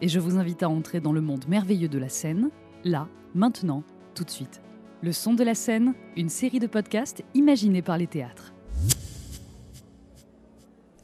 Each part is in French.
et je vous invite à entrer dans le monde merveilleux de la scène, là, maintenant, tout de suite. Le son de la scène, une série de podcasts imaginés par les théâtres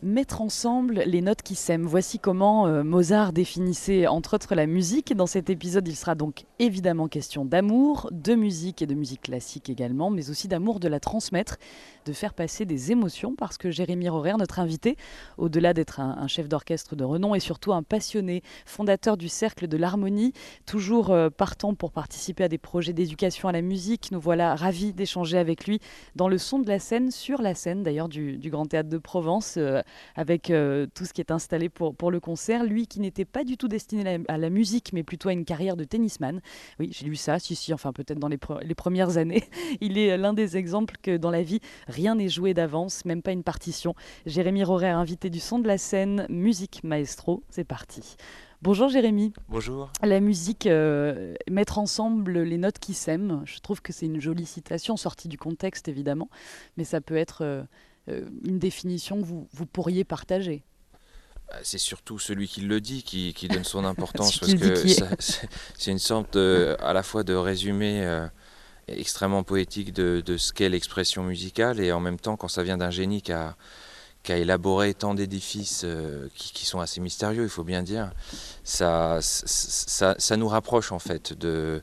mettre ensemble les notes qui s'aiment. Voici comment euh, Mozart définissait entre autres la musique. Dans cet épisode, il sera donc évidemment question d'amour, de musique et de musique classique également, mais aussi d'amour de la transmettre, de faire passer des émotions, parce que Jérémy Rorer, notre invité, au-delà d'être un, chef d'orchestre de renom, et surtout un passionné, fondateur du Cercle de l'Harmonie, toujours euh, partant pour participer à des projets d'éducation à la musique. Nous voilà ravis d'échanger avec lui dans le son de la scène, sur la scène d'ailleurs du, Grand Théâtre de Provence. Euh, avec euh, tout ce qui est installé pour, le concert. Lui qui n'était pas du tout destiné à la, musique, mais plutôt à une carrière de tennisman. Oui, j'ai lu ça, si, si, enfin peut-être dans les, les, premières années. Il est l'un des exemples que dans la vie, rien n'est joué d'avance, même pas une partition. Jérémy Rorer, invité du son de la scène, musique maestro, c'est parti. Bonjour Jérémy. Bonjour. La musique, euh, mettre ensemble les notes qui s'aiment, je trouve que c'est une jolie citation, sortie du contexte évidemment, mais ça peut être euh, euh, une définition que vous, vous pourriez partager bah, c'est surtout celui qui le dit qui, qui donne son importance parce que c'est une sorte à la fois de résumé euh, extrêmement poétique de, de ce qu'est l'expression musicale et en même temps quand ça vient d'un génie qui a, qui a, élaboré tant d'édifices euh, qui, qui, sont assez mystérieux, il faut bien dire, ça, ça, ça nous rapproche en fait de,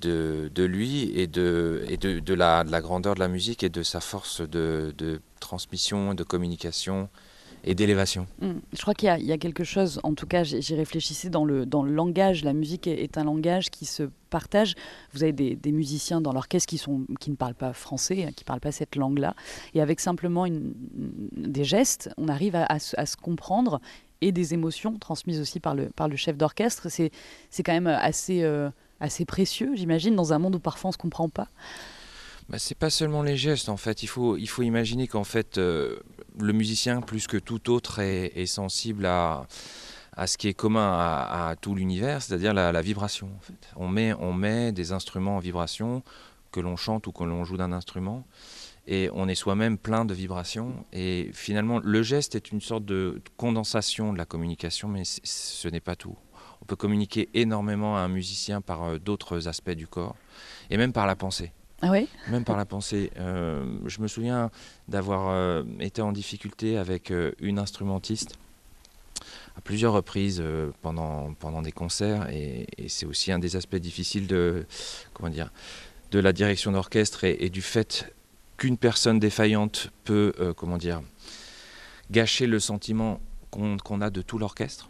de, de lui et, de, et de, de, la, de, la, grandeur de la musique et de sa force de, de transmission, de communication et d'élévation. Mm. Je crois qu'il y, a quelque chose, en tout cas j'y réfléchissais dans le, langage, la musique est, un langage qui se partage. Vous avez des, musiciens dans l'orchestre qui, qui ne parlent pas français, qui ne parlent pas cette langue-là, et avec simplement des gestes, on arrive à, se comprendre et des émotions transmises aussi par le, chef d'orchestre. C'est quand même. Euh, assez précieux, j'imagine, dans un monde où parfois on ne se comprend pas bah, C'est pas seulement les gestes, en fait. Il faut, imaginer qu'en fait, euh, le musicien, plus que tout autre, est, sensible à, ce qui est commun à, tout l'univers, c'est-à-dire la, vibration. On, met, on met des instruments en vibration, que l'on chante ou que l'on joue d'un instrument, et on est soi-même plein de vibrations. Et finalement, le geste est une sorte de condensation de la communication, mais ce n'est pas tout. On peut communiquer énormément à un musicien par euh, d'autres aspects du corps et même par la pensée. Ah Même par la pensée. Euh, je me souviens d'avoir euh, été en difficulté avec euh, une instrumentiste à plusieurs reprises pendant, pendant des concerts et, c'est aussi un des aspects difficiles de, comment dire, de la direction d'orchestre et, du fait qu'une personne défaillante peut comment dire, gâcher le sentiment qu'on qu a de tout l'orchestre.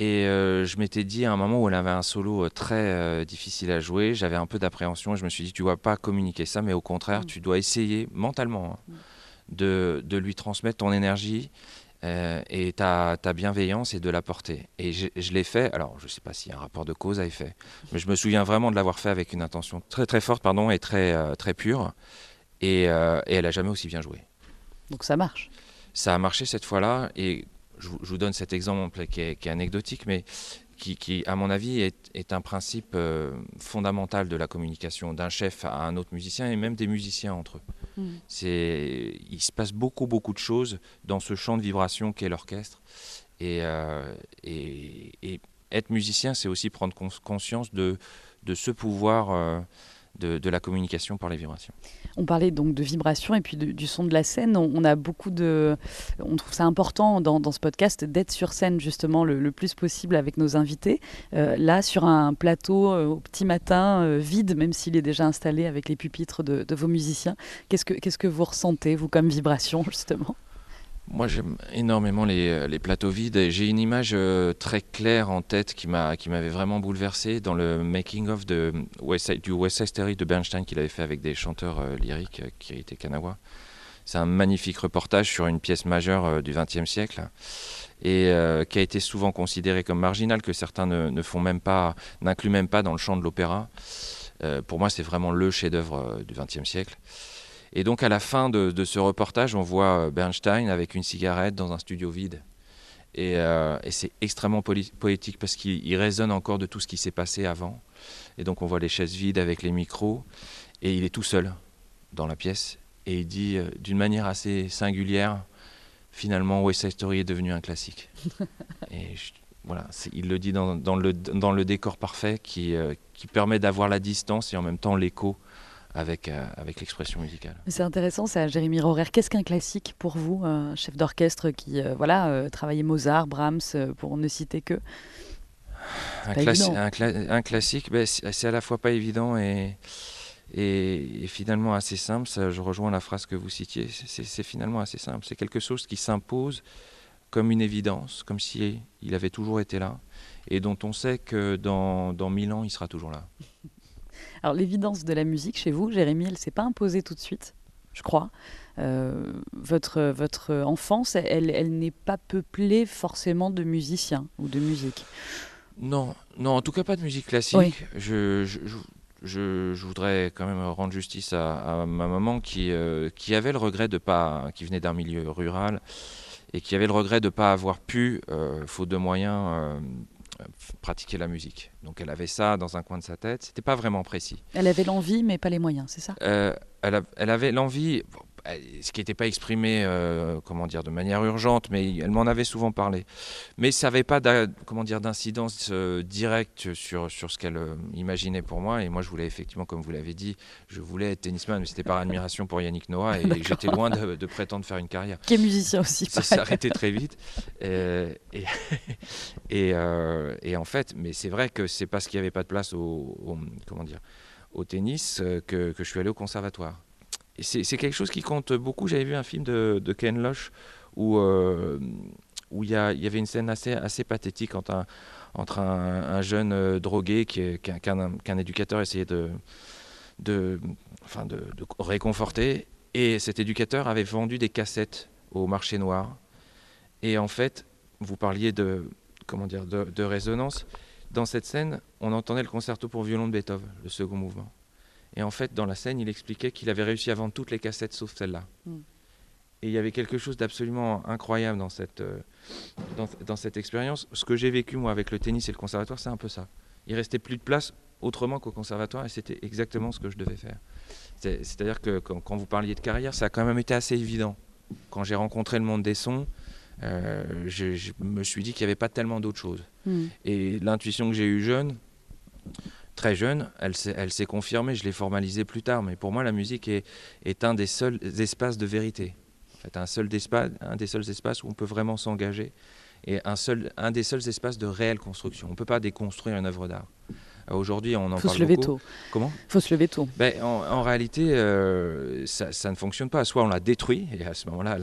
Et euh, je m'étais dit à un moment où elle avait un solo euh, très euh, difficile à jouer, j'avais un peu d'appréhension. Je me suis dit, tu ne dois pas communiquer ça, mais au contraire, mmh. tu dois essayer mentalement hein, mmh. de, de, lui transmettre ton énergie euh, et ta, ta, bienveillance et de la porter. Et je, je l'ai fait, alors je ne sais pas s'il y a un rapport de cause à effet, mais je me souviens vraiment de l'avoir fait avec une intention très très forte pardon, et très, très pure. Et, et elle n'a jamais aussi bien joué. Donc ça marche. Ça a marché cette fois-là. Et je, vous donne cet exemple qui est, qui est anecdotique, mais qui, qui, à mon avis, est, est un principe euh, fondamental de la communication d'un chef à un autre musicien et même des musiciens entre eux. Mmh. Il se passe beaucoup, beaucoup de choses dans ce champ de vibration qu'est l'orchestre. Et, euh, et, et, être musicien, c'est aussi prendre cons conscience de, de ce pouvoir. Euh, de, la communication par les vibrations. On parlait donc de vibrations et puis du son de la scène. On, a beaucoup de, on trouve ça important dans, ce podcast d'être sur scène justement le, plus possible avec nos invités. Euh, là, sur un plateau euh, au petit matin euh, vide, même s'il est déjà installé avec les pupitres de, vos musiciens, qu'est-ce que qu'est-ce que vous ressentez vous comme vibration justement? Moi, j'aime énormément les, euh, plateaux vides. J'ai une image euh, très claire en tête qui m'avait vraiment bouleversé dans le making-of du West Side Story de Bernstein qu'il avait fait avec des chanteurs euh, lyriques qui étaient Kanawa. C'est un magnifique reportage sur une pièce majeure du XXe siècle et qui a été souvent considéré comme marginal, que certains ne, font même pas, n'incluent même pas dans le chant de l'opéra. pour moi, c'est vraiment le chef-d'œuvre du XXe siècle. Et donc à la fin de, ce reportage, on voit euh, Bernstein avec une cigarette dans un studio vide. Et, euh, c'est extrêmement poétique parce qu'il résonne encore de tout ce qui s'est passé avant. Et donc on voit les chaises vides avec les micros. Et il est tout seul dans la pièce. Et il dit euh, d'une manière assez singulière, finalement West Side Story est devenu un classique. et voilà, il le dit dans, le, dans le décor parfait qui, qui permet d'avoir la distance et en même temps l'écho avec, euh, avec l'expression musicale. C'est intéressant ça, Jérémy Rorer. Qu'est-ce qu'un classique pour vous, un chef d'orchestre qui euh, voilà, euh, travaillait Mozart, Brahms, pour ne citer que? Un, un, classique, ben, c'est à la fois pas évident et, et, finalement assez simple. Ça, je rejoins la phrase que vous citiez. C'est finalement assez simple. C'est quelque chose qui s'impose comme une évidence, comme si il avait toujours été là, et dont on sait que dans, dans mille ans, il sera toujours là. Alors l'évidence de la musique chez vous, Jérémy, elle ne s'est pas imposée tout de suite, je crois. Euh, votre, votre enfance, elle, elle n'est pas peuplée forcément de musiciens ou de musique. Non, non, en tout cas pas de musique classique. Je, je, je, je, voudrais quand même rendre justice à, ma maman qui, euh, qui avait le regret de pas, qui venait d'un milieu rural et qui avait le regret de ne pas avoir pu, euh, faute de moyens, pratiquer la musique. Donc elle avait ça dans un coin de sa tête. C'était pas vraiment précis. Elle avait l'envie, mais pas les moyens, c'est ça? Euh, elle, elle, avait l'envie. Euh, ce qui n'était pas exprimé, euh, comment dire, de manière urgente, mais elle m'en avait souvent parlé. Mais ça n'avait pas, comment dire, d'incidence euh, directe sur, sur ce qu'elle imaginait pour moi. Et moi, je voulais effectivement, comme vous l'avez dit, je voulais être tennisman, mais c'était par admiration pour Yannick Noah, et j'étais loin de, prétendre faire une carrière. Qui est musicien aussi. Ça s'est arrêté très vite. Et, et, et, en fait, mais c'est vrai que c'est parce qu'il n'y avait pas de place au, comment dire, au tennis que, que je suis allé au conservatoire c'est quelque chose qui compte beaucoup. J'avais vu un film de, Ken Loach où euh, il y, avait une scène assez, pathétique entre un, jeune euh, drogué qu'un éducateur essayait de, de, enfin de, réconforter. Et cet éducateur avait vendu des cassettes au marché noir. Et en fait, vous parliez de, comment dire, de, de résonance. Dans cette scène, on entendait le concerto pour violon de Beethoven, le second mouvement. Et en fait, dans la scène, il expliquait qu'il avait réussi à vendre toutes les cassettes sauf celle-là. Mm. Et il y avait quelque chose d'absolument incroyable dans cette, euh, dans, cette expérience. Ce que j'ai vécu, moi, avec le tennis et le conservatoire, c'est un peu ça. Il restait plus de place autrement qu'au conservatoire et c'était exactement ce que je devais faire. C'est-à-dire que quand, vous parliez de carrière, ça a quand même été assez évident. Quand j'ai rencontré le monde des sons, euh, je, me suis dit qu'il n'y avait pas tellement d'autres choses. Mm. Et l'intuition que j'ai eue jeune, très jeune, elle s'est confirmée, je l'ai formalisée plus tard, mais pour moi la musique est, un des seuls espaces de vérité. En fait, un, seul un des seuls espaces où on peut vraiment s'engager et un, seul, un des seuls espaces de réelle construction. On ne peut pas déconstruire une œuvre d'art. Euh, aujourd'hui, on en Faut parle se lever beaucoup. Tôt. Comment? Faut se lever tôt. Ben, en, réalité, euh, ça, ne fonctionne pas. Soit on la détruit, et à ce moment-là,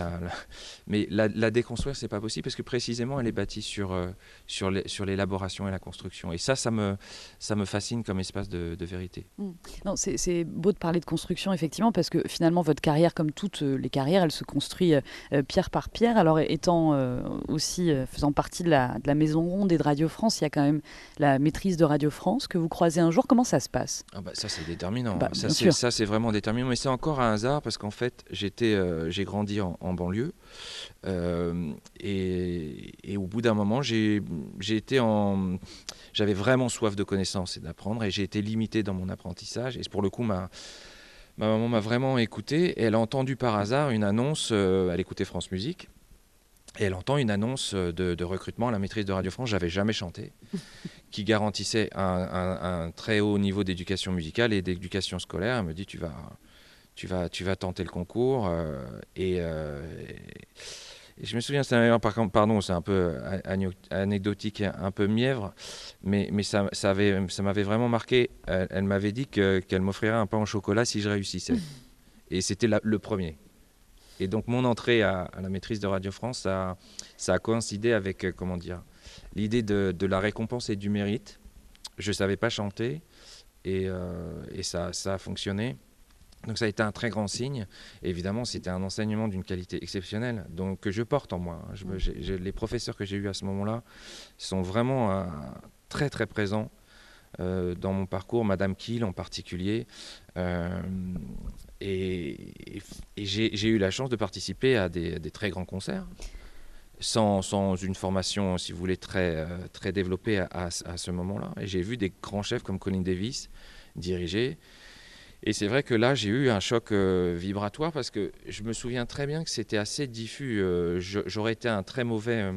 mais la, déconstruire, c'est pas possible parce que précisément, elle est bâtie sur, euh, sur l'élaboration et la construction. Et ça, ça me, ça me fascine comme espace de, vérité. Hmm. Non, c'est beau de parler de construction, effectivement, parce que finalement, votre carrière, comme toutes les carrières, elle se construit pierre par pierre. Alors, étant aussi faisant partie de la, de la Maison Ronde et de Radio France, il y a quand même la maîtrise de Radio France que vous croisez un jour. Comment ça se passe? Ah bah, Ça, c'est déterminant. Bah, ça, c'est vraiment déterminant. Mais c'est encore un hasard parce qu'en fait, j'étais, euh, j'ai grandi en, banlieue. Euh, et, au bout d'un moment, j'ai été en. J'avais vraiment soif de connaissances et d'apprendre. Et j'ai été limité dans mon apprentissage. Et pour le coup, ma. Ma maman m'a vraiment écouté et elle a entendu par hasard une annonce, euh, elle écoutait France Musique, Et elle entend une annonce de, recrutement à la maîtrise de Radio France, j'avais jamais chanté, qui garantissait un, très haut niveau d'éducation musicale et d'éducation scolaire. Elle me dit tu vas, tu vas, tu vas tenter le concours. et, je me souviens, c'est pardon, un peu anecdotique, un peu mièvre, mais, mais ça, ça, avait, ça m'avait vraiment marqué. Elle, m'avait dit qu'elle m'offrirait un pain au chocolat si je réussissais. Et c'était le premier. Et donc mon entrée à, la maîtrise de Radio France, ça, ça a coïncidé avec, euh, comment dire, l'idée de, la récompense et du mérite. Je ne savais pas chanter et, euh, et ça, ça a fonctionné. Donc ça a été un très grand signe. évidemment, c'était un enseignement d'une qualité exceptionnelle, donc que je porte en moi. Les professeurs que j'ai eus à ce moment-là sont vraiment euh, très très présents dans mon parcours, Madame Kiel en particulier. Et, j'ai eu la chance de participer à des, très grands concerts. Sans, une formation, si vous voulez, très, très développée à, ce moment-là. Et j'ai vu des grands chefs comme Colin Davis diriger. Et c'est vrai que là, j'ai eu un choc euh, vibratoire parce que je me souviens très bien que c'était assez diffus. Euh, j'aurais été un très mauvais. Euh,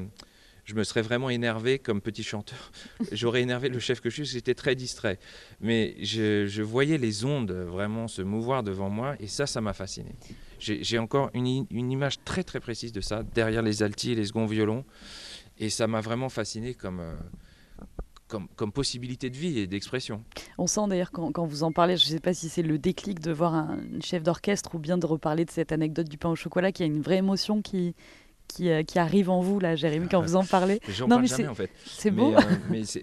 je me serais vraiment énervé comme petit chanteur. J'aurais énervé le chef que je suis, j'étais très distrait. Mais je, voyais les ondes vraiment se mouvoir devant moi et ça, ça m'a fasciné. J'ai encore une, une, image très très précise de ça, derrière les altis et les seconds violons. Et ça m'a vraiment fasciné comme comme, possibilité de vie et d'expression. On sent d'ailleurs quand, vous en parlez, je ne sais pas si c'est le déclic de voir un chef d'orchestre ou bien de reparler de cette anecdote du pain au chocolat, qu'il y a une vraie émotion qui, qui, euh, arrive en vous, là, Jérémy, quand vous en parlez. J'en parle jamais, en fait. C'est beau. Euh,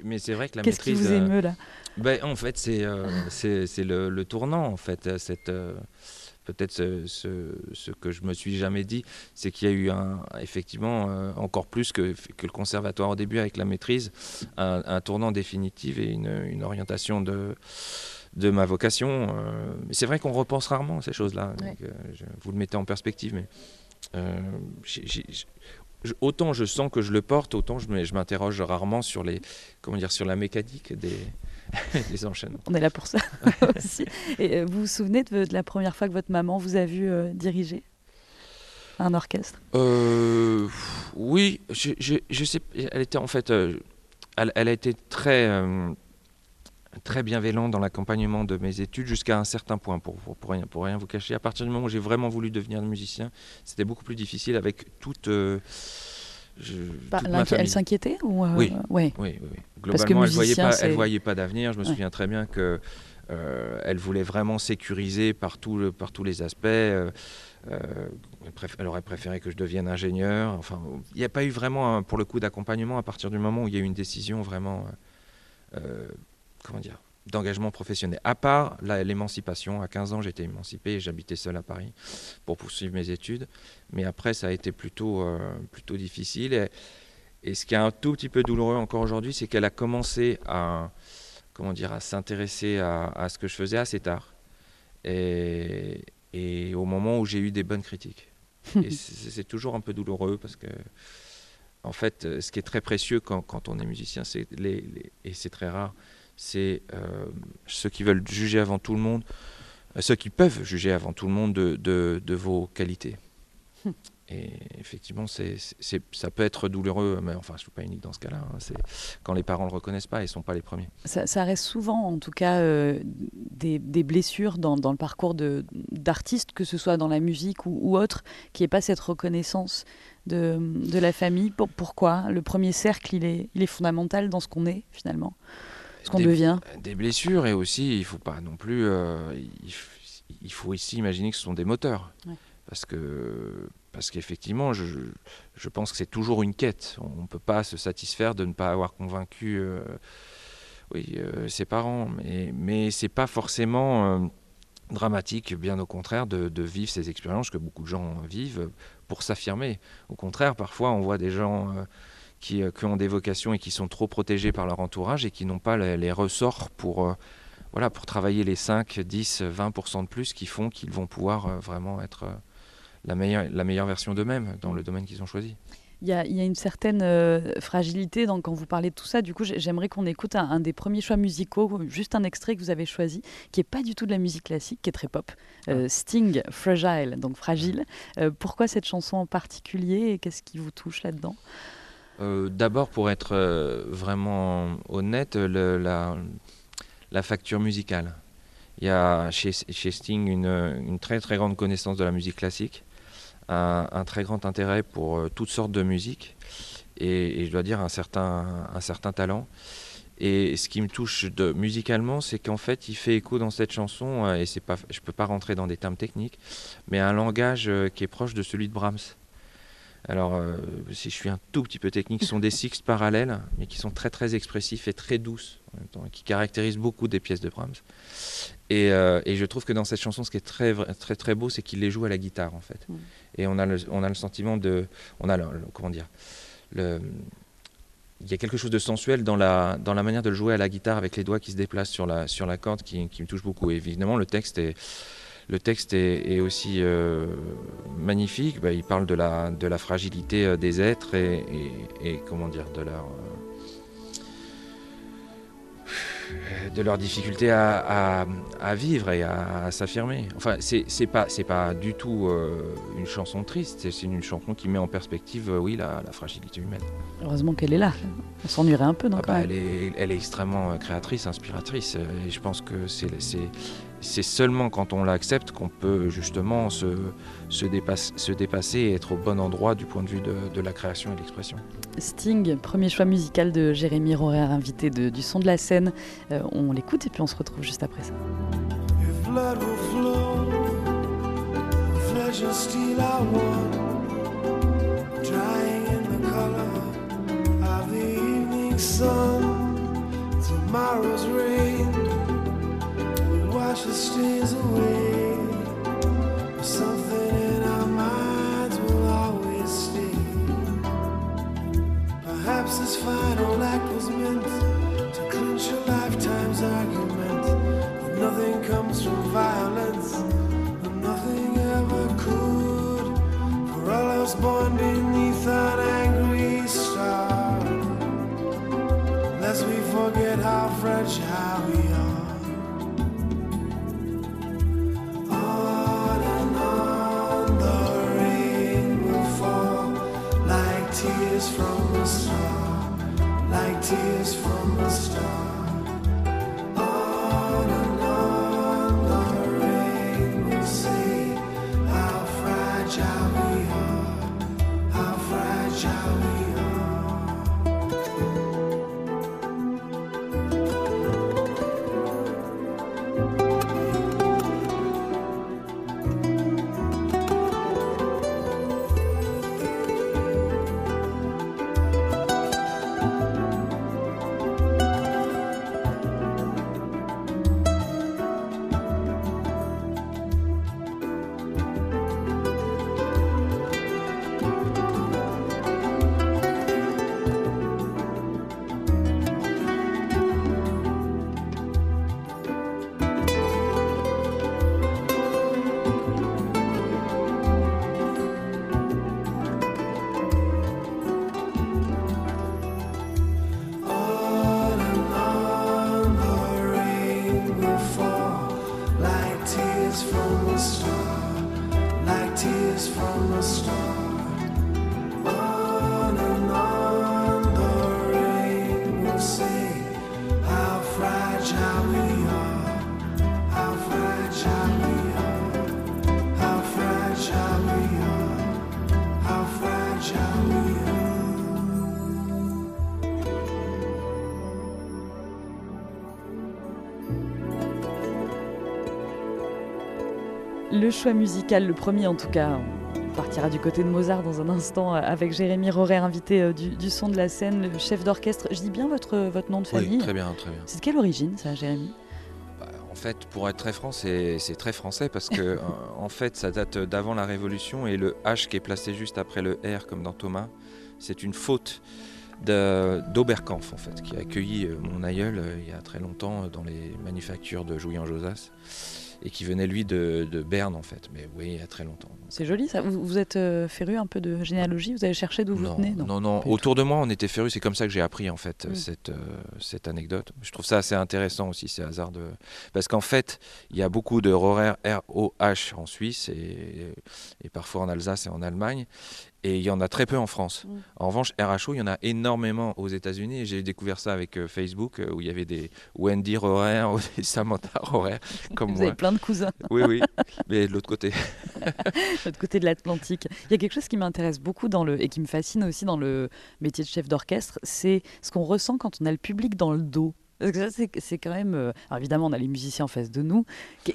mais, c'est vrai que la Qu'est-ce qui vous émeut, là? ben, En fait, c'est euh, c'est le, le, tournant, en fait, cette peut-être ce, que je me suis jamais dit, c'est qu'il y a eu un, effectivement euh, encore plus que, que, le conservatoire au début avec la maîtrise, un, tournant définitif et une, orientation de, de ma vocation. Euh, c'est vrai qu'on repense rarement à ces choses-là. Euh, vous le mettez en perspective, mais autant je sens que je le porte, autant je m'interroge rarement sur les, comment dire, sur la mécanique des, les enchaînements. On est là pour ça aussi. Et euh, vous vous souvenez de, la première fois que votre maman vous a vu euh, diriger un orchestre? Euh, Oui, je, sais. Elle était en fait, elle, a été très très bienveillante dans l'accompagnement de mes études jusqu'à un certain point, pour, pour, rien, pour rien vous cacher. À partir du moment où j'ai vraiment voulu devenir musicien, c'était beaucoup plus difficile avec toute bah, elle s'inquiétait ou euh, oui. oui. oui, Globalement, elle ne voyait pas, elle voyait pas d'avenir. Je me souviens très bien que euh, elle voulait vraiment sécuriser par, tout par tous les aspects. Euh, elle aurait préféré que je devienne ingénieur. Enfin, il n'y a pas eu vraiment, pour le coup, d'accompagnement à partir du moment où il y a eu une décision vraiment, comment dire, d'engagement professionnel. À part l'émancipation, à 15 ans j'étais émancipé et j'habitais seul à Paris pour poursuivre mes études. Mais après ça a été plutôt, euh, plutôt difficile. Et, et, ce qui est un tout petit peu douloureux encore aujourd'hui, c'est qu'elle a commencé à, comment dire, à s'intéresser à, à, ce que je faisais assez tard. Et, et au moment où j'ai eu des bonnes critiques. et c'est toujours un peu douloureux parce que en fait, ce qui est très précieux quand, quand on est musicien, c'est les, et c'est très rare, c'est euh, ceux qui veulent juger avant tout le monde, euh, ceux qui peuvent juger avant tout le monde de, vos qualités. Hum. Et effectivement, c'est, ça peut être douloureux, mais enfin, je ne suis pas unique dans ce cas-là. Hein. c'est quand les parents ne le reconnaissent pas, ils ne sont pas les premiers. Ça, reste souvent, en tout cas, euh, des, blessures dans, le parcours de, d'artistes, que ce soit dans la musique ou, autre, qui ait pas cette reconnaissance de, la famille. pourquoi? Le premier cercle, il est, il est fondamental dans ce qu'on est, finalement qu'on devient Des blessures et aussi, il faut pas non plus. Euh, il, faut ici imaginer que ce sont des moteurs. Parce que parce qu'effectivement, je, je, pense que c'est toujours une quête. On ne peut pas se satisfaire de ne pas avoir convaincu euh, oui, euh, ses parents. Mais, mais ce n'est pas forcément dramatique, bien au contraire, de, de, vivre ces expériences que beaucoup de gens vivent pour s'affirmer. Au contraire, parfois, on voit des gens euh, qui, ont des vocations et qui sont trop protégés par leur entourage et qui n'ont pas les, ressorts pour, euh, voilà, pour travailler les 5, 10, 20% de plus qui font qu'ils vont pouvoir euh, vraiment être la, meilleure, la meilleure version d'eux-mêmes dans le domaine qu'ils ont choisi. Il y, a, une certaine euh, fragilité quand vous parlez de tout ça. Du coup, j'aimerais qu'on écoute un, des premiers choix musicaux, juste un extrait que vous avez choisi, qui n'est pas du tout de la musique classique, qui est très pop. Euh, ah. Sting, Fragile, donc fragile. Euh, pourquoi cette chanson en particulier et qu'est-ce qui vous touche là-dedans? D'abord, pour être vraiment honnête, la, facture musicale. Il y a chez, Sting une très très grande connaissance de la musique classique un, très grand intérêt pour euh, toutes sortes de musique et, je dois dire un certain, talent. Et ce qui me touche de, musicalement, c'est qu'en fait, il fait écho dans cette chanson, euh, et pas, je ne peux pas rentrer dans des termes techniques, mais un langage euh, qui est proche de celui de Brahms. Alors, si je suis un tout petit peu technique, ce sont des sixtes parallèles, mais qui sont très très expressifs et très douces, en même temps, qui caractérisent beaucoup des pièces de Brahms. Et, et, je trouve que dans cette chanson, ce qui est très très très beau, c'est qu'il les joue à la guitare, en fait. Mm et on a le, on a le sentiment de, on a le, comment dire, le, il y a quelque chose de sensuel dans la, dans la manière de le jouer à la guitare avec les doigts qui se déplacent sur la, sur la corde qui, qui me touche beaucoup. Et évidemment, le texte est, le texte est, est aussi euh, magnifique. Bah, il parle de la, de la fragilité euh, des êtres et, et, et comment dire, de leur, de leur difficulté à, vivre et à, s'affirmer. Enfin, c'est pas, pas du tout euh, une chanson triste, c'est une chanson qui met en perspective, euh, oui, la, fragilité humaine. Heureusement qu'elle est là. On s'ennuierait un peu, non ah bah, elle, est, elle, est, extrêmement euh, créatrice, inspiratrice. Et je pense que c'est c'est seulement quand on l'accepte qu'on peut justement se, se, dépasse, se, dépasser et être au bon endroit du point de vue de, de la création et de l'expression. Sting, premier choix musical de Jérémy Rorer, invité de, du son de la scène. Euh, on l'écoute et puis on se retrouve juste après ça. Tomorrow's rain stays away. Tears from the stars. Le choix musical, le premier en tout cas. On partira du côté de Mozart dans un instant euh, avec Jérémy Rorer, invité euh, du, son de la scène, le chef d'orchestre. Je dis bien votre, votre nom de famille Oui, très bien, très bien. C'est de quelle origine ça, Jérémy? Bah, en fait, pour être très franc, c'est très français parce que euh, en fait, ça date d'avant la Révolution et le H qui est placé juste après le R, comme dans Thomas, c'est une faute d'Oberkampf en fait, qui a accueilli mon aïeul il y a très longtemps dans les manufactures de Jouy en Josas et qui venait lui de, de Berne en fait, mais oui, il y a très longtemps. C'est joli ça. Vous, êtes euh, féru un peu de généalogie? Vous avez cherché d'où vous venez? Non, non, Autour de moi, on était féru. C'est comme ça que j'ai appris en fait mm. cette, euh, cette anecdote. Je trouve ça assez intéressant aussi, ces hasards de. Parce qu'en fait, il y a beaucoup de ROH en Suisse et, et parfois en Alsace et en Allemagne. Et il y en a très peu en France. Mm. En revanche, RHO, il y en a énormément aux États-Unis. J'ai découvert ça avec euh, Facebook, où il y avait des Wendy Rorer ou des Samantha Rorer, comme Vous moi. avez plein de cousins. Oui, oui, mais de l'autre côté. de l'autre côté de l'Atlantique. Il y a quelque chose qui m'intéresse beaucoup dans le, et qui me fascine aussi dans le métier de chef d'orchestre, c'est ce qu'on ressent quand on a le public dans le dos. Parce que ça, c'est quand même. Euh, alors évidemment, on a les musiciens en face de nous.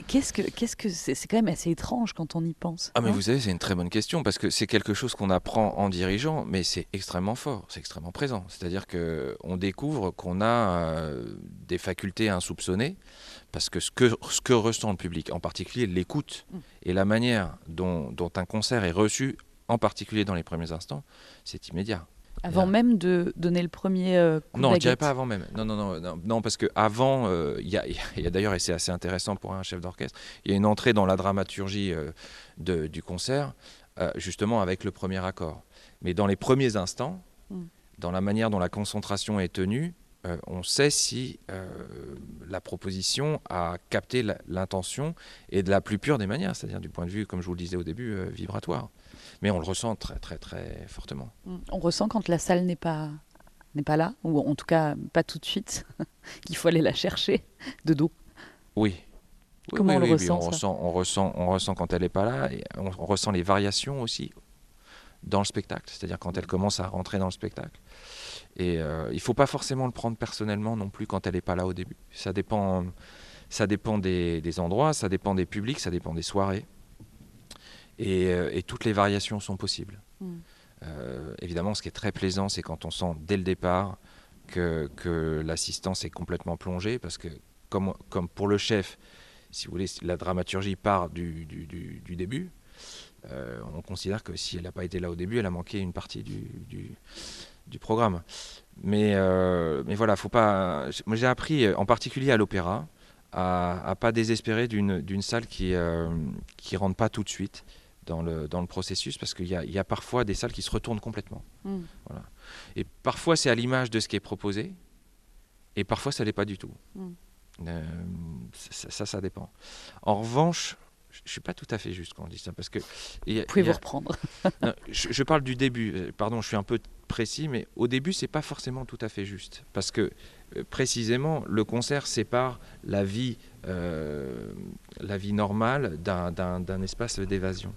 Qu'est-ce que qu'est-ce que c'est quand même assez étrange quand on y pense. Ah, mais vous savez, c'est une très bonne question parce que c'est quelque chose qu'on apprend en dirigeant, mais c'est extrêmement fort, c'est extrêmement présent. C'est-à-dire que on découvre qu'on a euh, des facultés insoupçonnées parce que ce, que ce que ressent le public, en particulier l'écoute mm. et la manière dont, dont un concert est reçu, en particulier dans les premiers instants, c'est immédiat. Avant même de donner le premier euh, coup Non, je dirais pas avant même. Non, non, non, non, parce que avant, euh, il y a, d'ailleurs, et c'est assez intéressant pour un chef d'orchestre, il y a une entrée dans la dramaturgie euh, de, du concert, justement avec le premier accord. Mais dans les premiers instants, hmm. dans la manière dont la concentration est tenue, on sait si la proposition a capté l'intention et de la plus pure des manières, c'est-à-dire du point de vue, comme je vous le disais au début, vibratoire mais on le ressent très très très fortement. On ressent quand la salle n'est pas n'est pas là, ou en tout cas pas tout de suite, qu'il faut aller la chercher de dos. Oui. Comment on le ressent, on, ressent, on, ressent, on ressent quand elle n'est pas là, et on, ressent les variations aussi dans le spectacle, c'est-à-dire quand elle commence à rentrer dans le spectacle. Et euh, il ne faut pas forcément le prendre personnellement non plus quand elle n'est pas là au début. Ça dépend, ça dépend des, des endroits, ça dépend des publics, ça dépend des soirées. Euh, et, toutes les variations sont possibles. Mm. Euh, évidemment, ce qui est très plaisant, c'est quand on sent dès le départ que, que l'assistance est complètement plongée, parce que comme, comme pour le chef, si vous voulez, la dramaturgie part du, du, du, début. Euh, on considère que si elle n'a pas été là au début, elle a manqué une partie du, du programme. Mais, mais voilà, faut pas. Moi, j'ai appris, en particulier à l'opéra, à, ne pas désespérer d'une salle qui ne rentre pas tout de suite dans le, dans le processus parce qu'il y, y a, parfois des salles qui se retournent complètement. Mm. Voilà. Et parfois c'est à l'image de ce qui est proposé et parfois ça l'est pas du tout. Mm. Euh, ça, ça, dépend. En revanche, je ne suis pas tout à fait juste quand on dit ça parce que. vous pouvez vous reprendre. je, parle du début. Euh, pardon, je suis un peu précis, mais au début c'est pas forcément tout à fait juste parce que euh, précisément le concert sépare la vie, la vie normale d'un espace d'évasion.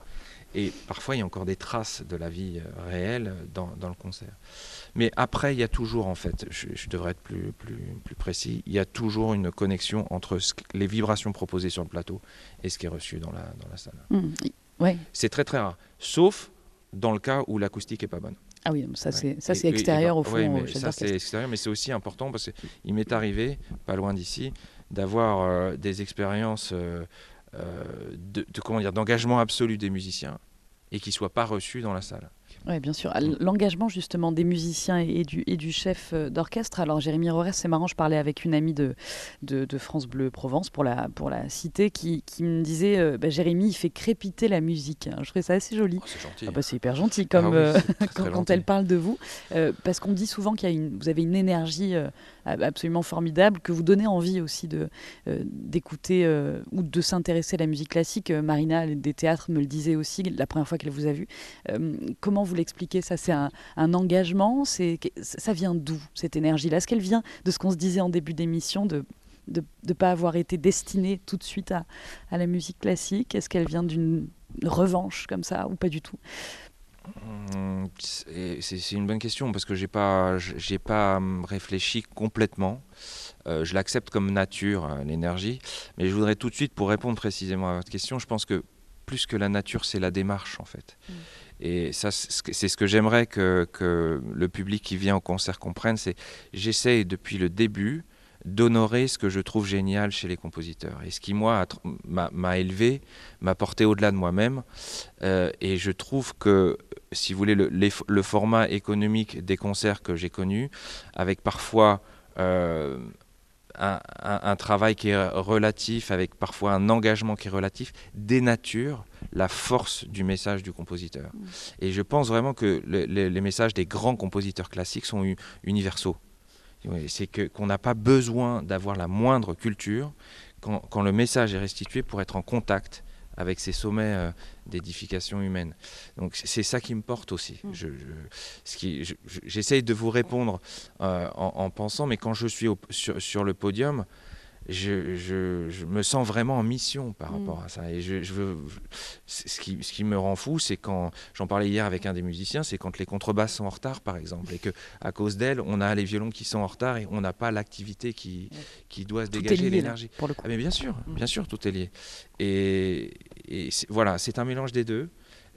Et parfois, il y a encore des traces de la vie euh, réelle dans, dans le concert. Mais après, il y a toujours, en fait, je, devrais être plus, plus, plus, précis, il y a toujours une connexion entre les vibrations proposées sur le plateau et ce qui est reçu dans la, dans la salle. Mmh, ouais. C'est très très rare, sauf dans le cas où l'acoustique est pas bonne. Ah oui, ça c'est extérieur au fond. Mais ça c'est extérieur, mais c'est aussi important parce qu'il m'est arrivé, pas loin d'ici, d'avoir euh, des expériences euh, de, de, comment dire d'engagement absolu des musiciens et qui ne soient pas reçus dans la salle. Oui, bien sûr. L'engagement justement des musiciens et du, et du chef euh, d'orchestre. Alors Jérémy Rorès, c'est marrant, je parlais avec une amie de, de, France Bleu Provence pour la, pour la cité qui, qui me disait euh, bah, Jérémy, il fait crépiter la musique. Je trouvais ça assez joli. Oh, c'est gentil. Ah bah, c'est hyper gentil comme ah euh, quand, elle parle de vous. parce qu'on dit souvent qu'il y a une, vous avez une énergie absolument formidable que vous donnez envie aussi de, d'écouter ou de s'intéresser à la musique classique. Marina des théâtres me le disait aussi la première fois qu'elle vous a vu. comment vous l'expliquer Ça, c'est un, engagement? Ça vient d'où cette énergie-là? Est-ce qu'elle vient de ce qu'on se disait en début d'émission de de ne pas avoir été destinée tout de suite à, à la musique classique? Est-ce qu'elle vient d'une revanche comme ça ou pas du tout? C'est une bonne question parce que j'ai pas j'ai pas hum, réfléchi complètement. Euh, je l'accepte comme nature hein, l'énergie, mais je voudrais tout de suite pour répondre précisément à votre question, je pense que plus que la nature, c'est la démarche en fait. Mmh. Et ça, c'est ce que j'aimerais que, que, le public qui vient au concert comprenne, c'est j'essaye depuis le début d'honorer ce que je trouve génial chez les compositeurs. Et ce qui, moi, m'a élevé, m'a porté au-delà de moi-même. Euh, et je trouve que, si vous voulez, le, le format économique des concerts que j'ai connus, avec parfois... Euh, un, travail qui est relatif, avec parfois un engagement qui est relatif, dénature la force du message du compositeur. Mm. Et je pense vraiment que les messages des grands compositeurs classiques sont universaux. C'est qu'on n'a pas besoin d'avoir la moindre culture quand, quand, le message est restitué pour être en contact avec ces sommets euh, d'édification humaine. Donc c'est ça qui me porte aussi. Mm. J'essaye de vous répondre euh, en, pensant, mais quand je suis sur, le podium, je, me sens vraiment en mission par mm. rapport à ça. Et je, veux, ce, qui, ce qui me rend fou, c'est quand, j'en parlais hier avec un des musiciens, c'est quand les contrebasses sont en retard, par exemple, et que à cause d'elles, on a les violons qui sont en retard et on n'a pas l'activité qui, qui doit se dégager l'énergie. Ah, mais bien sûr, mm. bien sûr, tout est lié. Et, et voilà, c'est un mélange des deux.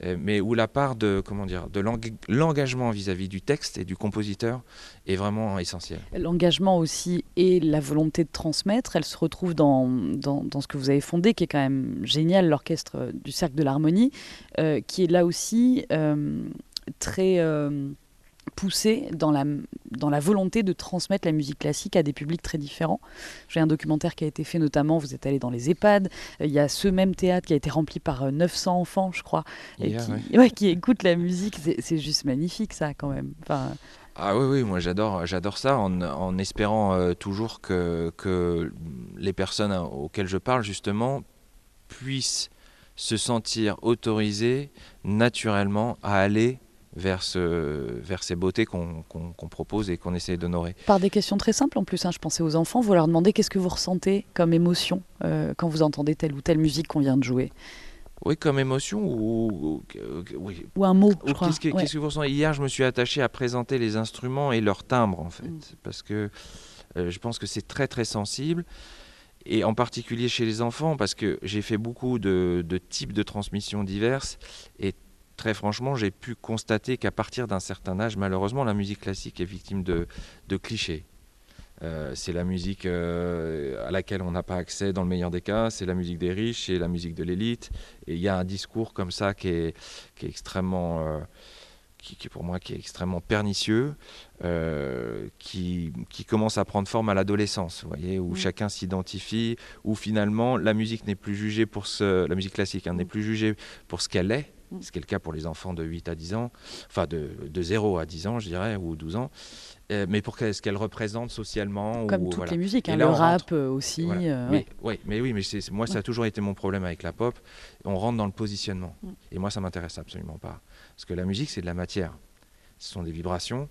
Euh, mais où la part de comment dire de l'engagement vis-à-vis du texte et du compositeur est vraiment essentielle. L'engagement aussi et la volonté de transmettre, elle se retrouve dans, dans, ce que vous avez fondé, qui est quand même génial, l'orchestre du Cercle de l'Harmonie, euh, qui est là aussi euh, très poussé dans la, dans la volonté de transmettre la musique classique à des publics très différents. J'ai un documentaire qui a été fait notamment, vous êtes allé dans les EHPAD, il y a ce même théâtre qui a été rempli par 900 euh, enfants, je crois, et qui, ouais. qui écoutent la musique. C'est juste magnifique ça quand même. Enfin, ah oui, oui, moi j'adore, j'adore ça en, en espérant euh, toujours que, que les personnes auxquelles je parle justement puissent se sentir autorisées naturellement à aller vers, vers ces beautés qu'on propose et qu'on essaie d'honorer. Par des questions très simples en plus, hein, je pensais aux enfants, vous leur demandez qu'est-ce que vous ressentez comme émotion euh, quand vous entendez telle ou telle musique qu'on vient de jouer? Oui, comme émotion ou, ou, un mot. Qu'est-ce que, que, vous ressentez? Hier, je me suis attaché à présenter les instruments et leurs timbres, en fait, mm. parce que euh, je pense que c'est très très sensible et en particulier chez les enfants, parce que j'ai fait beaucoup de, de, types de transmissions diverses, et très franchement, j'ai pu constater qu'à partir d'un certain âge, malheureusement, la musique classique est victime de, clichés. Euh, c'est la musique euh, à laquelle on n'a pas accès dans le meilleur des cas, c'est la musique des riches, c'est la musique de l'élite. Et il y a un discours comme ça qui est, extrêmement, euh, qui, pour moi, qui est extrêmement pernicieux, qui, commence à prendre forme à l'adolescence, vous voyez, où chacun s'identifie, où finalement la musique n'est plus jugée pour ce, la musique classique hein, n'est plus jugée pour ce qu'elle est. ce qui est le cas pour les enfants de 8 à 10 ans, enfin de, de 0 à 10 ans, je dirais, ou 12 ans, euh, mais pour ce qu'elle représente socialement. Comme toutes les musiques, hein, le rap euh, aussi. Euh, mais, mais oui, mais moi, ça a toujours été mon problème avec la pop. On rentre dans le positionnement. Mm. Et moi, ça m'intéresse absolument pas. Parce que la musique, c'est de la matière. Ce sont des vibrations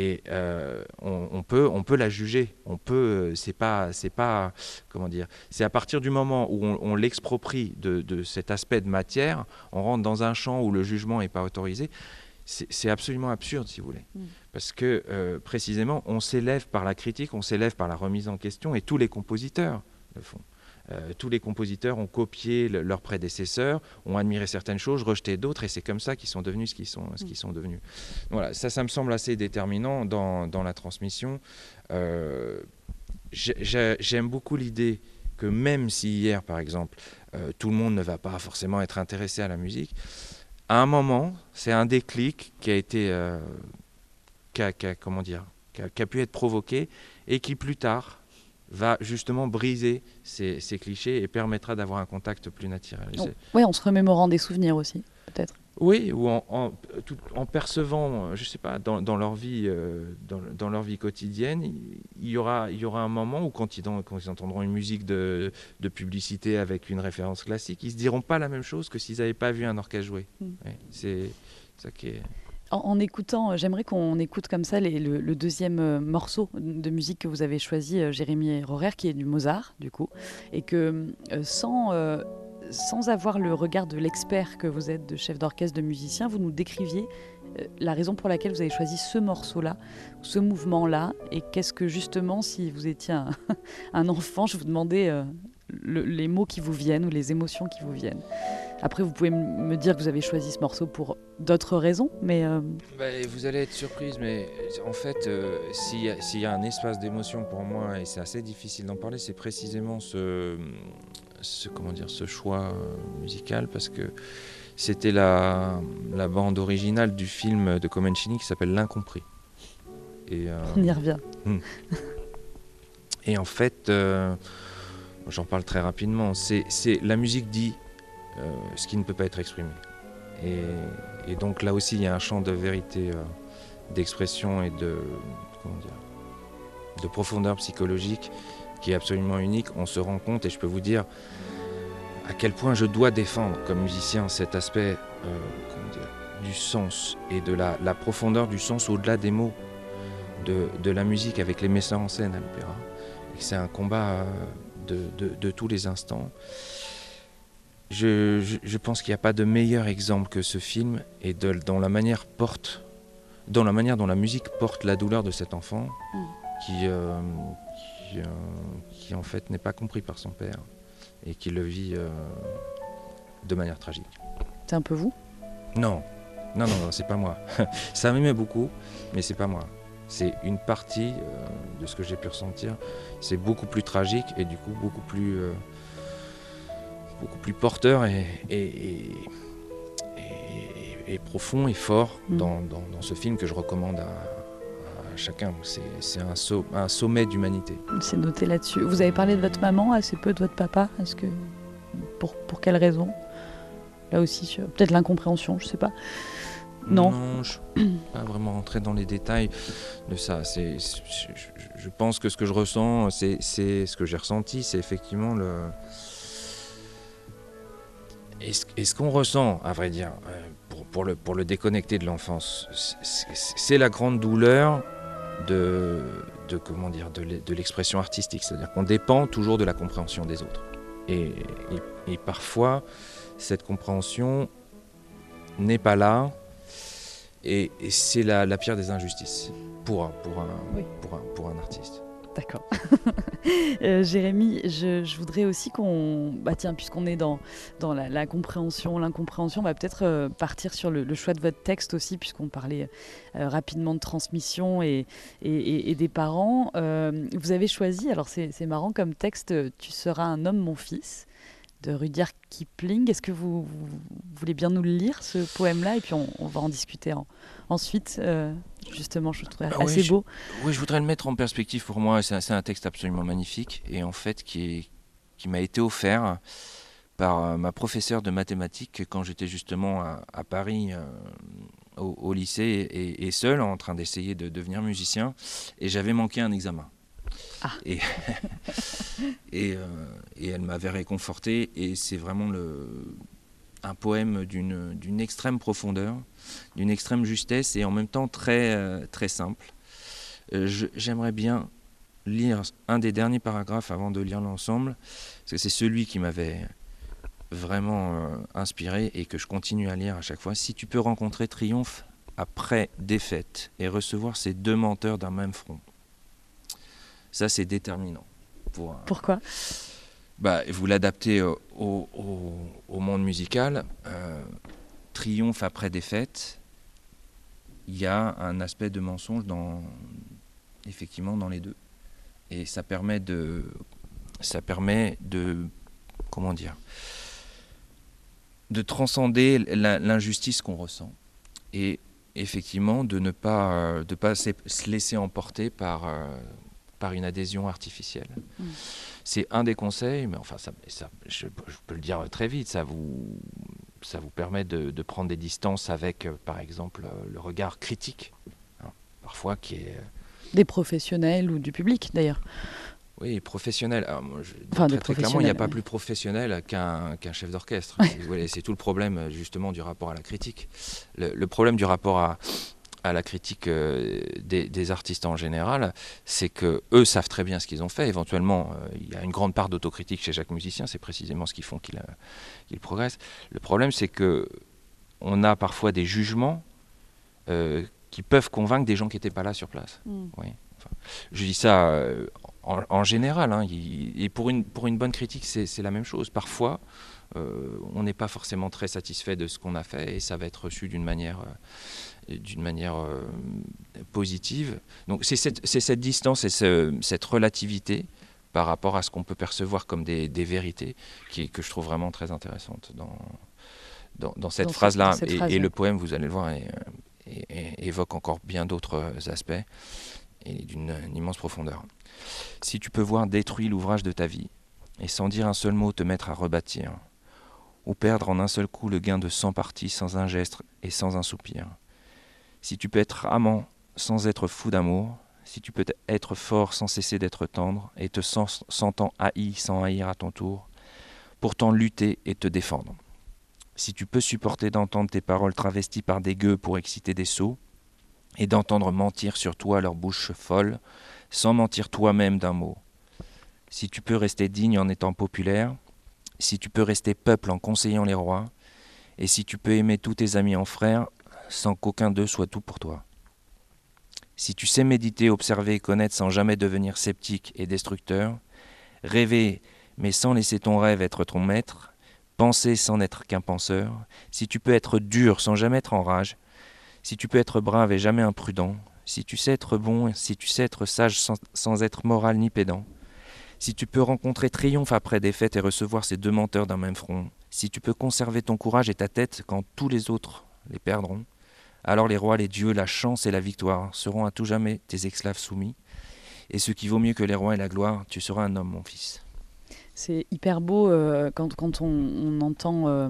et euh, on, peut on peut la juger. On peut euh, c'est pas c'est pas comment dire c'est à partir du moment où on, l'exproprie de, cet aspect de matière on rentre dans un champ où le jugement n'est pas autorisé. C'est absolument absurde si vous voulez. Mm. parce que euh, précisément on s'élève par la critique on s'élève par la remise en question et tous les compositeurs le font euh, tous les compositeurs ont copié leurs prédécesseurs, ont admiré certaines choses, rejeté d'autres, et c'est comme ça qu'ils sont devenus ce qu'ils sont, ce qu'ils sont devenus. Voilà, ça, ça me semble assez déterminant dans, dans la transmission. Euh, j'aime beaucoup l'idée que même si hier, par exemple, euh, tout le monde ne va pas forcément être intéressé à la musique, à un moment, c'est un déclic qui a été, comment dire, qui a pu être provoqué et qui plus tard va justement briser ces, clichés et permettra d'avoir un contact plus naturel. Oui, en se remémorant des souvenirs aussi, peut-être. Oui, ou en, en, percevant, je ne sais pas, dans, dans leur vie, euh, dans, dans, leur vie quotidienne, il y aura, il y aura un moment où quand ils, quand ils entendront une musique de, de, publicité avec une référence classique, ils se diront pas la même chose que s'ils n'avaient pas vu un orchestre jouer. Mm. c'est ça qui est. En, écoutant, euh, j'aimerais qu'on écoute comme ça le, deuxième euh, morceau de musique que vous avez choisi, euh, Jérémy Rorer, qui est du Mozart, du coup, et que sans, sans avoir le regard de l'expert que vous êtes, de chef d'orchestre, de musicien, vous nous décriviez la raison pour laquelle vous avez choisi ce morceau-là, ce mouvement-là, et qu'est-ce que justement, si vous étiez un, enfant, je vous demandais les mots qui vous viennent ou les émotions qui vous viennent. Après, vous pouvez me dire que vous avez choisi ce morceau pour d'autres raisons, mais... Euh, bah, vous allez être surprise, mais en fait, euh, s'il y, a un espace d'émotion pour moi, et c'est assez difficile d'en parler, c'est précisément ce, ce, comment dire, ce choix musical, parce que c'était la, la, bande originale du film de Comencini qui s'appelle L'Incompris. Et, euh, On y revient. Hmm. Et en fait, euh, j'en parle très rapidement, c'est la musique dit euh, ce qui ne peut pas être exprimé. Et, donc là aussi, il y a un champ de vérité, euh, d'expression et de, de profondeur psychologique qui est absolument unique. On se rend compte, et je peux vous dire à quel point je dois défendre comme musicien cet aspect du sens et de la, profondeur du sens au-delà des mots de, la musique avec les metteurs en scène à l'opéra. C'est un combat de, tous les instants. Je, pense qu'il n'y a pas de meilleur exemple que ce film et de, dans la manière porte, dans la manière dont la musique porte la douleur de cet enfant mm. qui, euh, euh, qui, en fait n'est pas compris par son père et qui le vit euh, de manière tragique. C'est un peu vous? Non, non, non, non c'est pas moi. Ça m'aimait beaucoup, mais c'est pas moi. C'est une partie de ce que j'ai pu ressentir. C'est beaucoup plus tragique et du coup beaucoup plus beaucoup plus porteur et, et, et, profond et fort mm. dans, dans, ce film que je recommande à, chacun. C'est un, un, sommet d'humanité. C'est noté là-dessus. Vous avez parlé de votre maman, assez peu de votre papa. Est-ce que pour, pour quelle raison? Là aussi, peut-être l'incompréhension, je sais pas. Non. Je ne pas vraiment rentrer dans les détails de ça. Je, pense que ce que je ressens, c'est, ce que j'ai ressenti, c'est effectivement le, et ce, qu'on ressent, à vrai dire, euh, pour, le, pour le déconnecter de l'enfance, c'est la grande douleur de, de comment dire, de l'expression artistique. C'est-à-dire qu'on dépend toujours de la compréhension des autres. Et, et, parfois, cette compréhension n'est pas là. Et, c'est la, la, pire des injustices pour pour un, pour un, pour un artiste. D'accord. Euh, Jérémy, je, voudrais aussi qu'on. Bah tiens, puisqu'on est dans, dans la, compréhension, l'incompréhension, on va peut-être euh, partir sur le, choix de votre texte aussi, puisqu'on parlait euh, rapidement de transmission et, et, des parents. vous avez choisi, alors c'est marrant comme texte, Tu seras un homme, mon fils de Rudyard Kipling. Est-ce que vous, voulez bien nous le lire, ce poème-là Et puis on, va en discuter ensuite. Euh, justement, je trouve ah assez beau. oui, je voudrais le mettre en perspective pour moi. C'est un, texte absolument magnifique et en fait qui, qui m'a été offert par euh, ma professeure de mathématiques quand j'étais justement à, Paris. Euh, au, lycée et, seul en train d'essayer de devenir musicien et j'avais manqué un examen. Et, euh, et, elle m'avait réconforté. Et c'est vraiment un poème d'une extrême profondeur, d'une extrême justesse et en même temps très, euh, très simple. Euh, j'aimerais bien lire un des derniers paragraphes avant de lire l'ensemble, parce que c'est celui qui m'avait vraiment inspiré et que je continue à lire à chaque fois. Si tu peux rencontrer triomphe après défaite et recevoir ces deux menteurs d'un même front, ça, c'est déterminant. Pour, Pourquoi? Bah, Vous l'adaptez au, monde musical. Euh, triomphe après défaite, il y a un aspect de mensonge dans, effectivement dans les deux. Et ça permet de, ça permet de, comment dire, de transcender l'injustice qu'on ressent et effectivement de ne pas, de pas se laisser emporter par, euh, par une adhésion artificielle. Mm. C'est un des conseils, mais enfin, ça, je, peux le dire très vite, ça vous, ça vous permet de, prendre des distances avec, euh, par exemple, euh, le regard critique, hein, parfois qui est... Euh, des professionnels ou du public, d'ailleurs. Oui, professionnel. très, clairement, il n'y a pas plus professionnel qu'un chef d'orchestre. c'est tout le problème justement du rapport à la critique. le problème du rapport à, à la critique euh, des, artistes en général, c'est que eux savent très bien ce qu'ils ont fait. Éventuellement, euh, il y a une grande part d'autocritique chez chaque musicien. C'est précisément ce qui font qu'il euh, progresse. Le problème, c'est que on a parfois des jugements qui peuvent convaincre des gens qui n'étaient pas là sur place. Mm. Oui. je dis ça en, général. Hein, et pour une, pour une bonne critique, c'est la même chose. Parfois, on n'est pas forcément très satisfait de ce qu'on a fait et ça va être reçu d'une manière d'une manière euh, positive. Donc c'est cette, cette, distance et cette relativité par rapport à ce qu'on peut percevoir comme des, des vérités qui, que je trouve vraiment très intéressante dans, dans, dans cette phrase-là. et, le poème, vous allez le voir, évoque encore bien d'autres aspects. et d'une immense profondeur. Si tu peux voir détruit l'ouvrage de ta vie, et sans dire un seul mot te mettre à rebâtir, ou perdre en un seul coup le gain de cent parties sans un geste et sans un soupir, si tu peux être amant sans être fou d'amour, si tu peux être fort sans cesser d'être tendre, et te sentant haï sans haïr à ton tour, pourtant lutter et te défendre. Si tu peux supporter d'entendre tes paroles travesties par des gueux pour exciter des sots, et d'entendre mentir sur toi leur bouche folle, sans mentir toi-même d'un mot. Si tu peux rester digne en étant populaire, si tu peux rester peuple en conseillant les rois, et si tu peux aimer tous tes amis en frères, sans qu'aucun d'eux soit tout pour toi. Si tu sais méditer, observer connaître sans jamais devenir sceptique et destructeur, rêver mais sans laisser ton rêve être ton maître, penser sans n'être qu'un penseur, si tu peux être dur sans jamais être en rage, si tu peux être brave et jamais imprudent, si tu sais être bon, si tu sais être sage sans, être moral ni pédant, si tu peux rencontrer triomphe après défaite et recevoir ces deux menteurs d'un même front, si tu peux conserver ton courage et ta tête quand tous les autres les perdront, alors les rois, les dieux, la chance et la victoire seront à tout jamais tes esclaves soumis. Et ce qui vaut mieux que les rois et la gloire, tu seras un homme, mon fils. C'est hyper beau euh, quand, quand on, entend euh,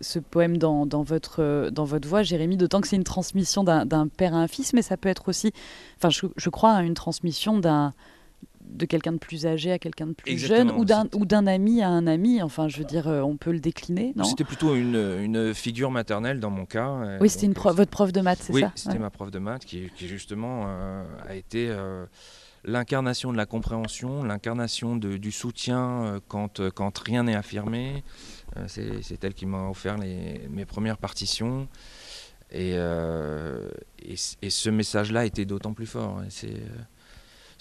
ce poème dans, dans, votre, euh, dans votre voix, Jérémie, d'autant que c'est une transmission d'un père à un fils, mais ça peut être aussi, enfin je, je crois, une transmission d'un de quelqu'un de plus âgé à quelqu'un de plus jeune ou d'un ou d'un ami à un ami enfin je veux dire on peut le décliner c'était plutôt une, une, figure maternelle dans mon cas oui c'était une votre prof de maths c'est oui, ça? oui c'était ma prof de maths qui, qui justement a été l'incarnation de la compréhension, l'incarnation du soutien euh, quand, euh, quand rien n'est affirmé. Euh, c'est elle qui m'a offert les, mes premières partitions. Et, et, et ce message-là était d'autant plus fort. C'est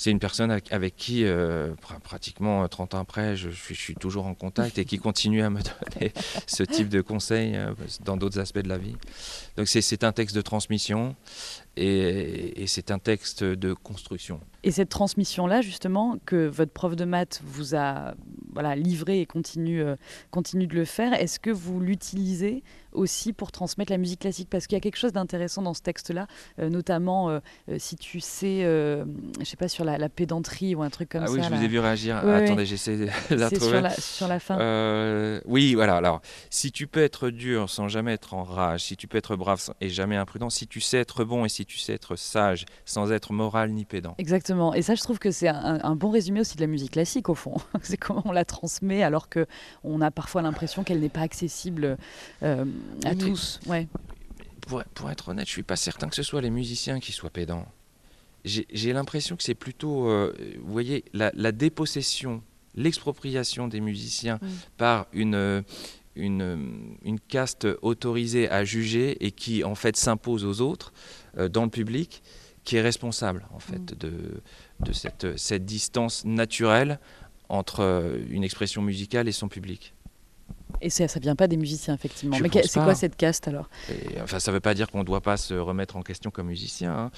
c'est une personne avec qui, euh, pratiquement 30 ans après, je, suis toujours en contact et qui continue à me donner ce type de conseils euh, dans d'autres aspects de la vie. Donc c'est un texte de transmission et, c'est un texte de construction. Et cette transmission-là, justement, que votre prof de maths vous a voilà, livré et continue, euh, continue de le faire, est-ce que vous l'utilisez aussi pour transmettre la musique classique? Parce qu'il y a quelque chose d'intéressant dans ce texte-là, notamment si tu sais, je sais pas, sur la la, pédanterie ou un truc comme ça. Ah oui, je vous ai vu réagir. Attendez, j'essaie de la trouver. Sur la, sur la fin. Euh, oui, voilà. Alors, si tu peux être dur sans jamais être en rage, si tu peux être brave et jamais imprudent, si tu sais être bon et si tu sais être sage sans être moral ni pédant. Exactement. Et ça, je trouve que c'est un, bon résumé aussi de la musique classique, au fond. c'est comment on la transmet alors que on a parfois l'impression qu'elle n'est pas accessible euh, à tous. Ouais. Pour, pour, être honnête, je suis pas certain que ce soit les musiciens qui soient pédants j'ai l'impression que c'est plutôt, euh, vous voyez, la, dépossession, l'expropriation des musiciens mm. par une, une, euh, une, caste autorisée à juger et qui en fait s'impose aux autres dans le public, qui est responsable en fait mm. de, de cette, cette distance naturelle entre une expression musicale et son public. Et ça ne vient pas des musiciens, effectivement. Mais c'est quoi cette caste alors? Enfin, ça ne veut pas dire qu'on ne doit pas se remettre en question comme musicien. Hein.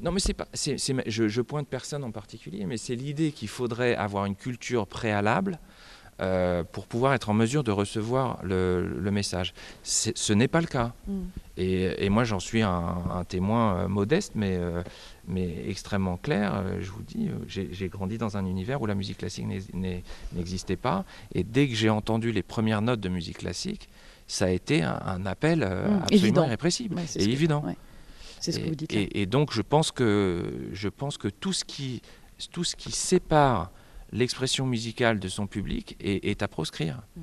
Non, mais c'est pas. je, je, pointe personne en particulier, mais c'est l'idée qu'il faudrait avoir une culture préalable euh, pour pouvoir être en mesure de recevoir le, message. Ce n'est pas le cas. Mm. Et, moi, j'en suis un, témoin euh, modeste, mais, euh, mais extrêmement clair. Je vous dis, j'ai grandi dans un univers où la musique classique n'existait pas. Et dès que j'ai entendu les premières notes de musique classique, ça a été un, appel mm. absolument irrépressible et évident. C'est ce que vous dites. Et, donc, je pense que, je pense que tout, ce qui, tout ce qui sépare l'expression musicale de son public est, à proscrire. Mm.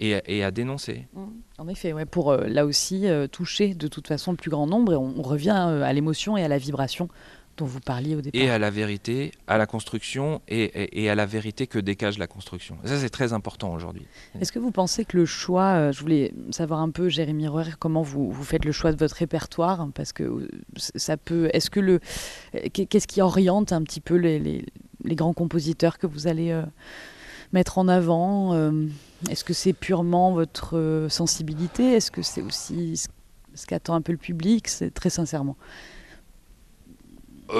Et, à dénoncer. Mm. En effet, ouais, pour euh, là aussi euh, toucher de toute façon le plus grand nombre, et on, revient euh, à l'émotion et à la vibration dont vous parliez au départ. Et à la vérité, à la construction et, à la vérité que dégage la construction. ça, c'est très important aujourd'hui. Est-ce que vous pensez que le choix, je voulais savoir un peu, Jérémy Roer, comment vous, vous, faites le choix de votre répertoire? Parce que ça peut. Est-ce que le. Qu'est-ce qui oriente un petit peu les les grands compositeurs que vous allez euh, mettre en avant euh, Est-ce que c'est purement votre euh, sensibilité? Est-ce que c'est aussi ce qu'attend un peu le public? C'est très sincèrement.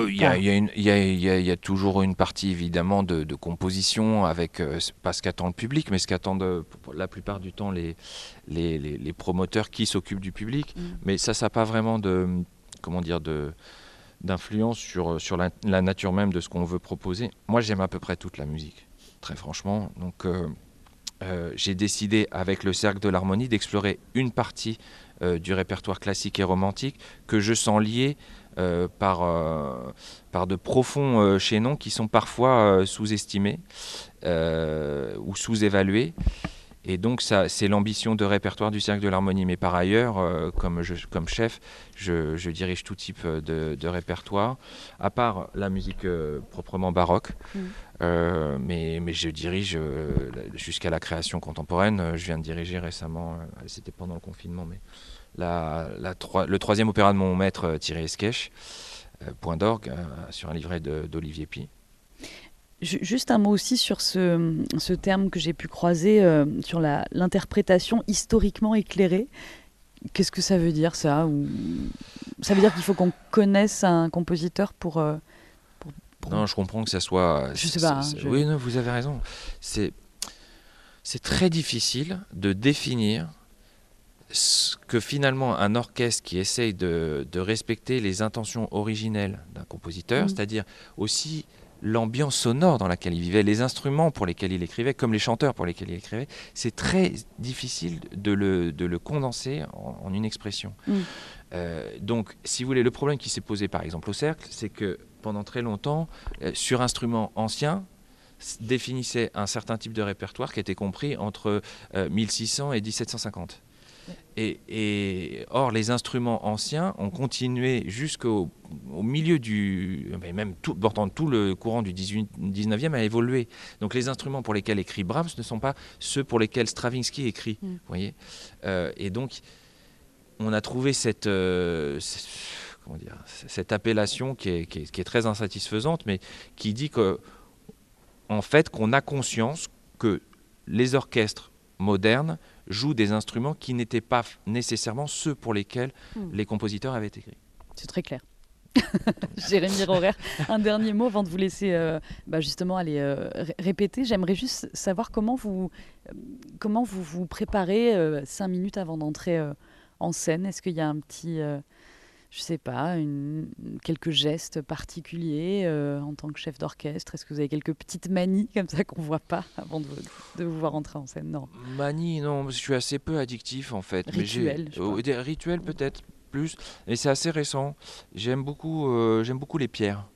Il y, a toujours une partie évidemment de, composition avec pas ce qu'attend le public, mais ce qu'attendent la plupart du temps les, les, promoteurs qui s'occupent du public. Mm. Mais ça, ça n'a pas vraiment de comment dire de d'influence sur, sur la, nature même de ce qu'on veut proposer. Moi, j'aime à peu près toute la musique, très franchement. Donc, j'ai décidé, avec le Cercle de l'Harmonie, d'explorer une partie du répertoire classique et romantique que je sens lié euh, par, euh, de profonds euh, chaînons qui sont parfois sous-estimés ou sous-évalués. Et donc, ça, c'est l'ambition de répertoire du Cercle de l'Harmonie. Mais par ailleurs, comme, je, comme chef, je, dirige tout type de, répertoire, à part la musique proprement baroque. Mm. mais, mais, je dirige jusqu'à la création contemporaine. Je viens de diriger récemment, c'était pendant le confinement, mais la, le troisième opéra de mon maître euh, Thierry Esquèche, euh, point d'orgue, euh, sur un livret d'Olivier Pi. Juste un mot aussi sur ce, ce terme que j'ai pu croiser, sur l'interprétation historiquement éclairée. Qu'est-ce que ça veut dire ça Ou... Ça veut dire qu'il faut qu'on connaisse un compositeur pour, Non, je comprends que ça soit... Je sais pas. Hein, oui, non, vous avez raison. C'est très difficile de définir que finalement un orchestre qui essaye de, respecter les intentions originelles d'un compositeur, mm. c'est-à-dire aussi l'ambiance sonore dans laquelle il vivait, les instruments pour lesquels il écrivait, comme les chanteurs pour lesquels il écrivait, c'est très difficile de le, condenser en, une expression. Mm. Euh, donc, si vous voulez, le problème qui s'est posé par exemple au cercle, c'est que pendant très longtemps, euh, sur instruments anciens, définissait un certain type de répertoire qui était compris entre 1600 euh, et 1750. Et, or, les instruments anciens ont continué jusqu'au milieu du. même tout, tout le courant du 19e a évolué. Donc, les instruments pour lesquels écrit Brahms ne sont pas ceux pour lesquels Stravinsky écrit. Mm. voyez euh, Et donc, on a trouvé cette. Euh, comment dire, cette appellation qui est, qui, est, qui est, très insatisfaisante, mais qui dit que, en fait, qu'on a conscience que les orchestres modernes jouent des instruments qui n'étaient pas nécessairement ceux pour lesquels hmm. les compositeurs avaient écrit. C'est très clair. Jérémy Rorer, un dernier mot avant de vous laisser euh, bah, justement aller euh, répéter. J'aimerais juste savoir comment vous, euh, comment vous vous préparez cinq minutes avant d'entrer en scène. Est-ce qu'il y a un petit je sais pas, une, quelques gestes particuliers euh, en tant que chef d'orchestre? Est-ce que vous avez quelques petites manies comme ça qu'on voit pas avant de, de, vous voir entrer en scène? Non. Manies, non, je suis assez peu addictif en fait. Rituel. Euh, des rituels peut-être plus, et c'est assez récent. J'aime beaucoup, euh, j'aime beaucoup les pierres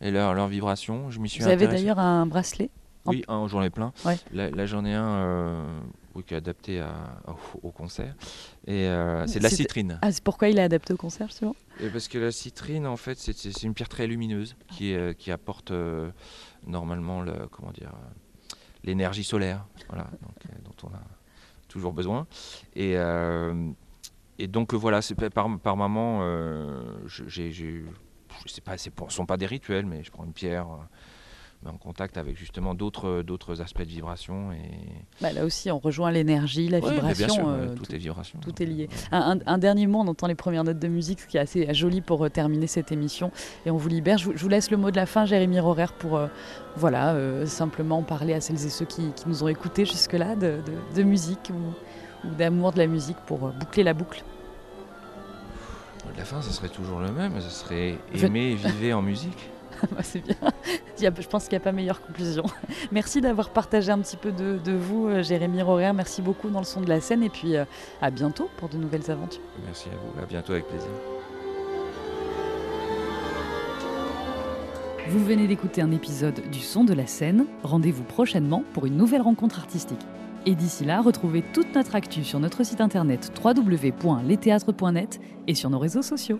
et leurs leur. Je m'y suis. Vous avez d'ailleurs un bracelet Oui, j'en ai plein. Là, j'en ai un oui, qui est adapté au, concert. Et euh, c'est de la citrine. Ah, c'est pourquoi il est adapté au concert, justement? Et Parce que la citrine, en fait, c'est une pierre très lumineuse qui, euh, qui apporte euh, normalement le, comment dire, l'énergie solaire, voilà, dont on a toujours besoin. Et, et donc voilà, par, par moment, j'ai, je sais pas, ce ne sont pas des rituels, mais je prends une pierre en contact avec justement d'autres d'autres aspects de vibration et bah, là aussi on rejoint l'énergie la vibration euh, tout, est vibration tout est lié. Un, dernier mot on entend les premières notes de musique ce qui est assez joli pour euh, terminer cette émission et on vous libère. Je, vous laisse le mot de la fin Jérémy Rorer pour euh, voilà simplement parler à celles et ceux qui, nous ont écoutés jusque là de, de, musique ou, d'amour de la musique pour boucler la boucle. La fin, ce serait toujours le même, ce serait aimer et vivre en musique. c'est bien. Je pense qu'il n'y a pas meilleure conclusion. Merci d'avoir partagé un petit peu de, vous, euh, Jérémy Rorer. Merci beaucoup dans le son de la scène. Et puis euh, à bientôt pour de nouvelles aventures. Merci à vous. À bientôt avec plaisir. Vous venez d'écouter un épisode du Son de la scène. Rendez-vous prochainement pour une nouvelle rencontre artistique. Et d'ici là, retrouvez toute notre actu sur notre site internet www.letheatre.net et sur nos réseaux sociaux.